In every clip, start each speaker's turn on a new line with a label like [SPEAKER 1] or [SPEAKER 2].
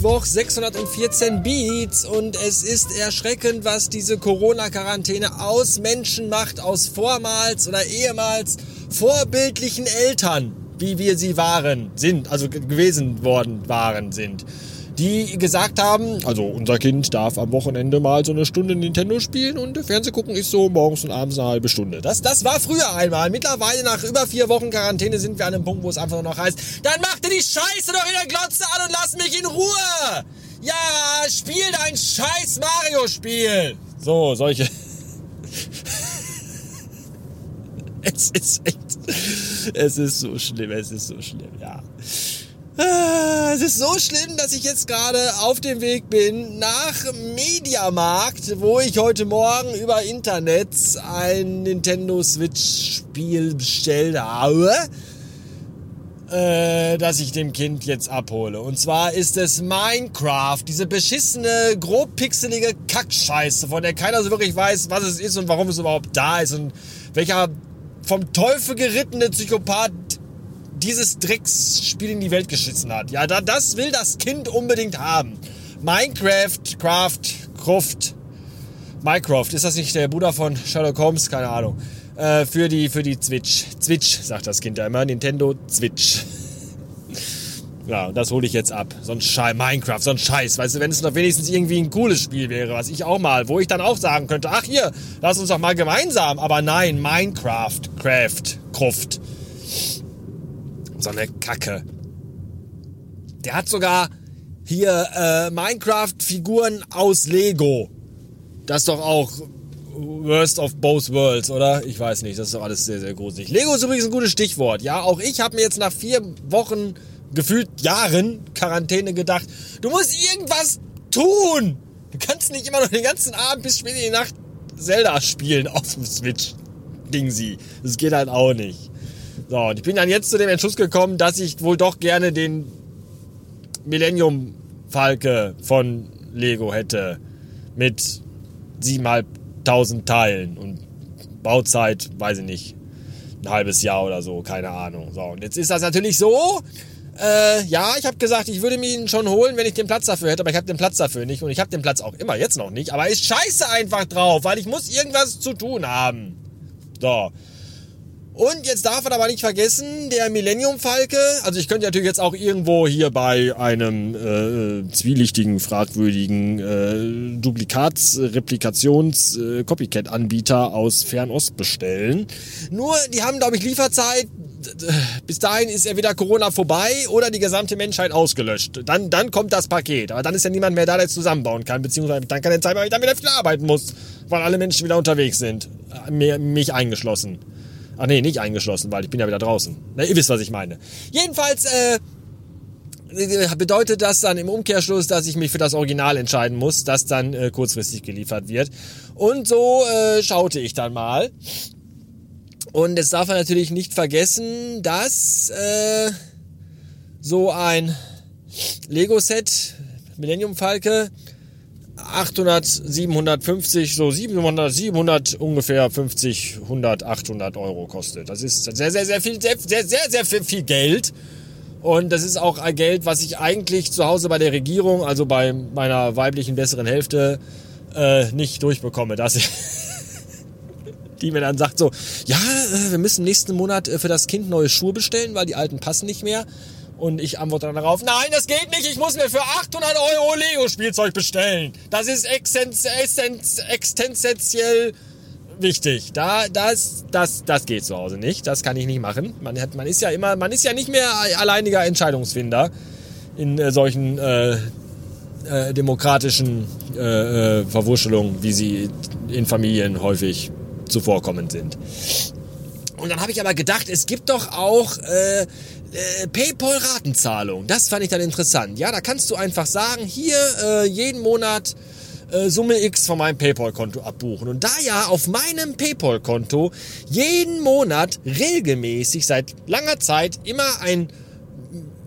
[SPEAKER 1] Mittwoch 614 Beats. Und es ist erschreckend, was diese Corona-Quarantäne aus Menschen macht, aus vormals oder ehemals vorbildlichen Eltern, wie wir sie waren, sind, also gewesen worden waren, sind die gesagt haben, also unser Kind darf am Wochenende mal so eine Stunde Nintendo spielen und Fernseh gucken ist so morgens und abends eine halbe Stunde. Das, das war früher einmal. Mittlerweile nach über vier Wochen Quarantäne sind wir an einem Punkt, wo es einfach nur noch heißt, dann mach dir die Scheiße doch in der Glotze an und lass mich in Ruhe. Ja, spiel dein scheiß Mario-Spiel. So, solche. es ist echt, es ist so schlimm, es ist so schlimm, ja. Ah, es ist so schlimm, dass ich jetzt gerade auf dem Weg bin nach Mediamarkt, wo ich heute Morgen über Internet ein Nintendo Switch Spiel bestellt habe, äh, das ich dem Kind jetzt abhole. Und zwar ist es Minecraft, diese beschissene, grobpixelige Kackscheiße, von der keiner so wirklich weiß, was es ist und warum es überhaupt da ist und welcher vom Teufel gerittene Psychopath dieses Drecksspiel in die Welt geschissen hat. Ja, da, das will das Kind unbedingt haben. Minecraft, Craft, Croft, Minecraft, ist das nicht der Bruder von Sherlock Holmes? Keine Ahnung. Äh, für die, für die Switch. Switch, sagt das Kind ja immer. Nintendo Switch. Ja, das hole ich jetzt ab. So ein Scheiß, Minecraft, so ein Scheiß. Weißt du, wenn es doch wenigstens irgendwie ein cooles Spiel wäre, was ich auch mal, wo ich dann auch sagen könnte, ach hier, lass uns doch mal gemeinsam. Aber nein, Minecraft, Craft, Kruft. So eine Kacke. Der hat sogar hier äh, Minecraft-Figuren aus Lego. Das ist doch auch Worst of both worlds, oder? Ich weiß nicht, das ist doch alles sehr, sehr gruselig. Lego ist übrigens ein gutes Stichwort. Ja, auch ich habe mir jetzt nach vier Wochen, gefühlt Jahren Quarantäne gedacht, du musst irgendwas tun. Du kannst nicht immer noch den ganzen Abend bis spät in die Nacht Zelda spielen auf dem Switch. Ding sie. Das geht halt auch nicht. So, und ich bin dann jetzt zu dem Entschluss gekommen, dass ich wohl doch gerne den Millennium Falke von Lego hätte. Mit 7.500 Teilen und Bauzeit, weiß ich nicht, ein halbes Jahr oder so, keine Ahnung. So, und jetzt ist das natürlich so, äh, ja, ich habe gesagt, ich würde mir ihn schon holen, wenn ich den Platz dafür hätte, aber ich habe den Platz dafür nicht und ich habe den Platz auch immer jetzt noch nicht, aber ich scheiße einfach drauf, weil ich muss irgendwas zu tun haben. So. Und jetzt darf man aber nicht vergessen, der Millennium Falke, also ich könnte natürlich jetzt auch irgendwo hier bei einem äh, zwielichtigen, fragwürdigen äh, Duplikats-, Replikations-, äh, aus Fernost bestellen. Nur, die haben, glaube ich, Lieferzeit. Bis dahin ist entweder Corona vorbei oder die gesamte Menschheit ausgelöscht. Dann, dann kommt das Paket. Aber dann ist ja niemand mehr da, der es zusammenbauen kann. Beziehungsweise dann kann der Zeit, weil ich dann wieder viel arbeiten muss. Weil alle Menschen wieder unterwegs sind. Mich eingeschlossen. Ach nee, nicht eingeschlossen, weil ich bin ja wieder draußen. Na, ihr wisst, was ich meine. Jedenfalls, äh, bedeutet das dann im Umkehrschluss, dass ich mich für das Original entscheiden muss, das dann äh, kurzfristig geliefert wird. Und so äh, schaute ich dann mal. Und jetzt darf man natürlich nicht vergessen, dass äh, so ein Lego-Set Millennium Falke 800, 750, so 700, 700 ungefähr 50, 100, 800 Euro kostet. Das ist sehr, sehr, sehr viel, sehr, sehr, sehr, sehr viel, viel Geld. Und das ist auch ein Geld, was ich eigentlich zu Hause bei der Regierung, also bei meiner weiblichen besseren Hälfte, äh, nicht durchbekomme. Dass ich die mir dann sagt so, ja, äh, wir müssen nächsten Monat äh, für das Kind neue Schuhe bestellen, weil die alten passen nicht mehr. Und ich antworte dann darauf, nein, das geht nicht, ich muss mir für 800 Euro Lego-Spielzeug bestellen. Das ist existenziell wichtig. Da, das, das, das geht zu Hause nicht. Das kann ich nicht machen. Man, hat, man ist ja immer, man ist ja nicht mehr alleiniger Entscheidungsfinder in äh, solchen äh, äh, demokratischen äh, äh Verwurschelungen, wie sie in Familien häufig zuvorkommend sind. Und dann habe ich aber gedacht, es gibt doch auch äh, äh, PayPal-Ratenzahlung. Das fand ich dann interessant. Ja, da kannst du einfach sagen, hier äh, jeden Monat äh, Summe X von meinem PayPal-Konto abbuchen. Und da ja auf meinem PayPal-Konto jeden Monat regelmäßig seit langer Zeit immer ein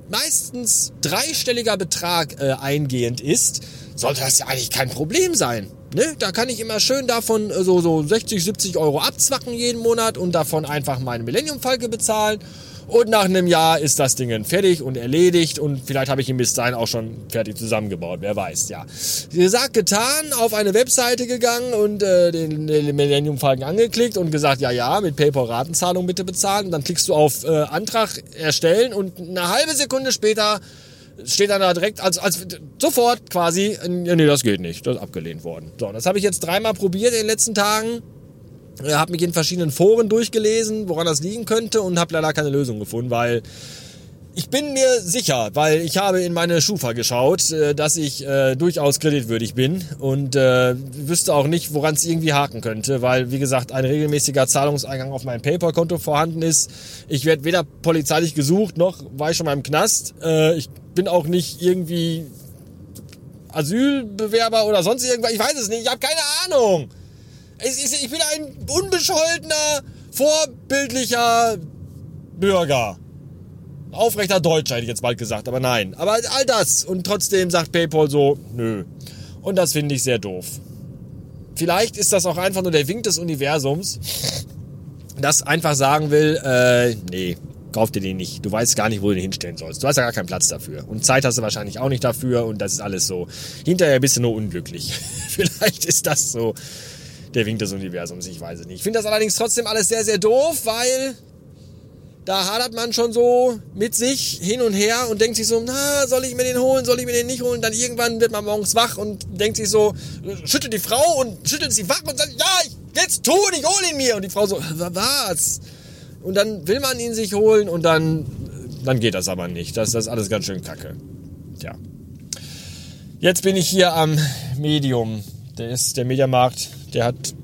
[SPEAKER 1] meistens dreistelliger Betrag äh, eingehend ist, sollte das ja eigentlich kein Problem sein. Ne? Da kann ich immer schön davon so, so 60, 70 Euro abzwacken jeden Monat und davon einfach meine Millennium-Falke bezahlen Und nach einem Jahr ist das Ding fertig und erledigt und vielleicht habe ich ihn bis dahin auch schon fertig zusammengebaut, wer weiß, ja. Gesagt, getan, auf eine Webseite gegangen und äh, den, den Millennium Falcon angeklickt und gesagt, ja, ja, mit PayPal Ratenzahlung bitte bezahlen. Dann klickst du auf äh, Antrag erstellen und eine halbe Sekunde später steht dann da direkt, als, als sofort quasi, nee, das geht nicht, das ist abgelehnt worden. So, das habe ich jetzt dreimal probiert in den letzten Tagen. Ich habe mich in verschiedenen Foren durchgelesen, woran das liegen könnte und habe leider keine Lösung gefunden, weil ich bin mir sicher, weil ich habe in meine Schufa geschaut, äh, dass ich äh, durchaus kreditwürdig bin und äh, wüsste auch nicht, woran es irgendwie haken könnte, weil, wie gesagt, ein regelmäßiger Zahlungseingang auf meinem PayPal-Konto vorhanden ist. Ich werde weder polizeilich gesucht, noch war ich schon mal im Knast. Äh, ich bin auch nicht irgendwie Asylbewerber oder sonst irgendwas. Ich weiß es nicht. Ich habe keine Ahnung. Ich, ich bin ein unbescholtener, vorbildlicher Bürger. Aufrechter Deutscher hätte ich jetzt bald gesagt, aber nein. Aber all das. Und trotzdem sagt PayPal so, nö. Und das finde ich sehr doof. Vielleicht ist das auch einfach nur der Wink des Universums, das einfach sagen will, äh, nee, kauf dir den nicht. Du weißt gar nicht, wo du den hinstellen sollst. Du hast ja gar keinen Platz dafür. Und Zeit hast du wahrscheinlich auch nicht dafür. Und das ist alles so. Hinterher bist du nur unglücklich. Vielleicht ist das so der Wink des Universums. Ich weiß es nicht. Ich finde das allerdings trotzdem alles sehr, sehr doof, weil da hadert man schon so mit sich hin und her und denkt sich so, na, soll ich mir den holen, soll ich mir den nicht holen? Dann irgendwann wird man morgens wach und denkt sich so, schüttelt die Frau und schüttelt sie wach und sagt, ja, ich jetzt tun, ich hole ihn mir. Und die Frau so, was? Und dann will man ihn sich holen und dann, dann geht das aber nicht. Das, das ist alles ganz schön kacke. Tja. Jetzt bin ich hier am Medium. Der ist der Mediamarkt, der hat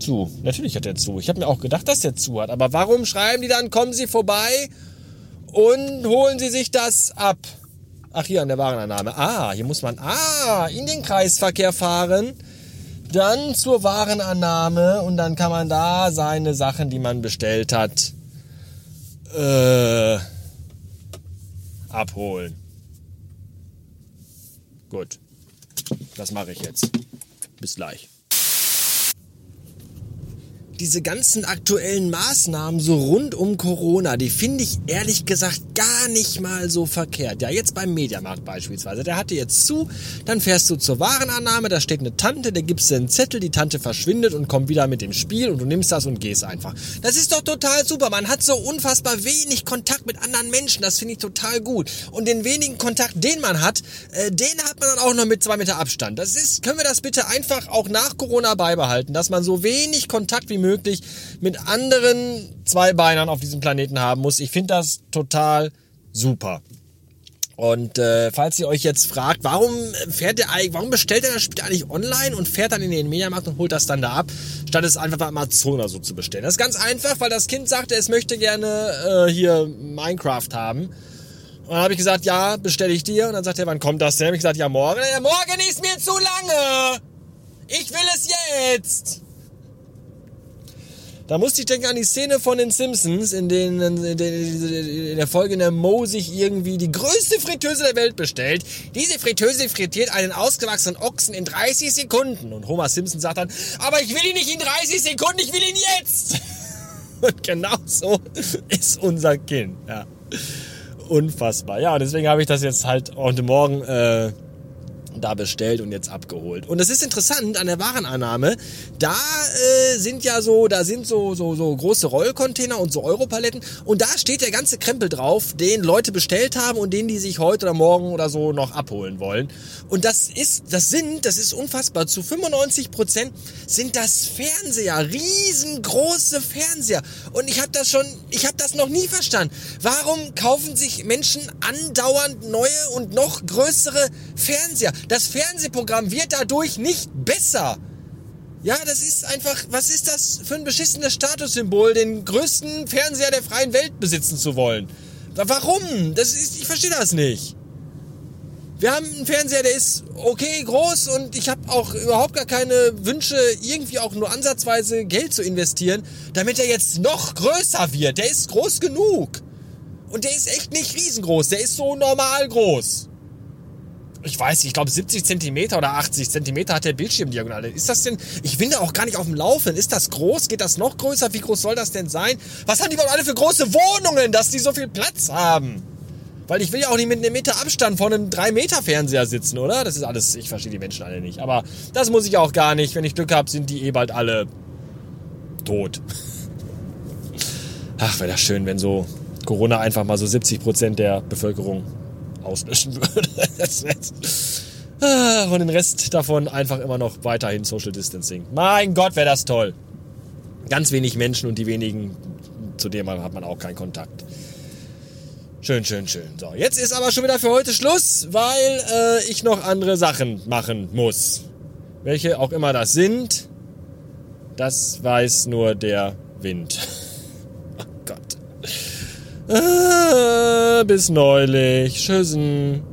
[SPEAKER 1] zu. Natürlich hat er zu. Ich habe mir auch gedacht, dass er zu hat. Aber warum schreiben die dann, kommen Sie vorbei und holen Sie sich das ab? Ach, hier an der Warenannahme. Ah, hier muss man, ah, in den Kreisverkehr fahren dann zur Warenannahme und dann kann man da seine Sachen, die man bestellt hat, äh, abholen. Gut, das mache ich jetzt. Bis gleich diese ganzen aktuellen Maßnahmen so rund um Corona, die finde ich ehrlich gesagt gar nicht mal so verkehrt. Ja, jetzt beim Mediamarkt beispielsweise, der hatte jetzt zu, dann fährst du zur Warenannahme, da steht eine Tante, der gibst du einen Zettel, die Tante verschwindet und kommt wieder mit dem Spiel und du nimmst das und gehst einfach. Das ist doch total super. Man hat so unfassbar wenig Kontakt mit anderen Menschen, das finde ich total gut. Und den wenigen Kontakt, den man hat, äh, den hat man dann auch noch mit zwei Meter Abstand. Das ist, können wir das bitte einfach auch nach Corona beibehalten, dass man so wenig Kontakt wie möglich möglich mit anderen Zweibeinern auf diesem Planeten haben muss. Ich finde das total super. Und äh, falls ihr euch jetzt fragt, warum fährt der eigentlich, warum bestellt er das Spiel eigentlich online und fährt dann in den Mediamarkt und holt das dann da ab, statt es einfach bei Amazon oder so zu bestellen? Das ist ganz einfach, weil das Kind sagte, es möchte gerne äh, hier Minecraft haben. Und dann habe ich gesagt, ja, bestelle ich dir. Und dann sagt er, wann kommt das denn? Habe ich gesagt, ja, morgen. Ja, morgen ist mir zu lange. Ich will es jetzt. Da musste ich denken an die Szene von den Simpsons, in, denen in, in der Folge, in der Mo sich irgendwie die größte Fritteuse der Welt bestellt. Diese Fritteuse frittiert einen ausgewachsenen Ochsen in 30 Sekunden. Und Homer Simpson sagt dann, aber ich will ihn nicht in 30 Sekunden, ich will ihn jetzt. Und genau so ist unser Kind. Ja. Unfassbar. Ja, deswegen habe ich das jetzt halt heute Morgen... Äh, da bestellt und jetzt abgeholt. Und es ist interessant an der Warenannahme, da äh, sind ja so, da sind so, so, so große Rollcontainer und so Europaletten und da steht der ganze Krempel drauf, den Leute bestellt haben und den die sich heute oder morgen oder so noch abholen wollen. Und das ist, das sind, das ist unfassbar, zu 95 Prozent sind das Fernseher, riesengroße Fernseher. Und ich habe das schon, ich habe das noch nie verstanden. Warum kaufen sich Menschen andauernd neue und noch größere Fernseher? Das Fernsehprogramm wird dadurch nicht besser. Ja, das ist einfach, was ist das für ein beschissenes Statussymbol, den größten Fernseher der freien Welt besitzen zu wollen? Warum? Das ist, ich verstehe das nicht. Wir haben einen Fernseher, der ist okay groß und ich habe auch überhaupt gar keine Wünsche, irgendwie auch nur ansatzweise Geld zu investieren, damit er jetzt noch größer wird. Der ist groß genug. Und der ist echt nicht riesengroß, der ist so normal groß. Ich weiß nicht, ich glaube 70 Zentimeter oder 80 Zentimeter hat der Bildschirmdiagonale. Ist das denn, ich bin da auch gar nicht auf dem Laufen. Ist das groß? Geht das noch größer? Wie groß soll das denn sein? Was haben die überhaupt alle für große Wohnungen, dass die so viel Platz haben? Weil ich will ja auch nicht mit einem Meter Abstand vor einem 3 Meter Fernseher sitzen, oder? Das ist alles, ich verstehe die Menschen alle nicht. Aber das muss ich auch gar nicht. Wenn ich Glück habe, sind die eh bald alle tot. Ach, wäre das schön, wenn so Corona einfach mal so 70 Prozent der Bevölkerung auslöschen würde. Ah, und den Rest davon einfach immer noch weiterhin Social Distancing. Mein Gott, wäre das toll. Ganz wenig Menschen und die wenigen, zu denen hat man auch keinen Kontakt. Schön, schön, schön. So, jetzt ist aber schon wieder für heute Schluss, weil äh, ich noch andere Sachen machen muss. Welche auch immer das sind, das weiß nur der Wind. oh Gott. Bis neulich. Tschüssen.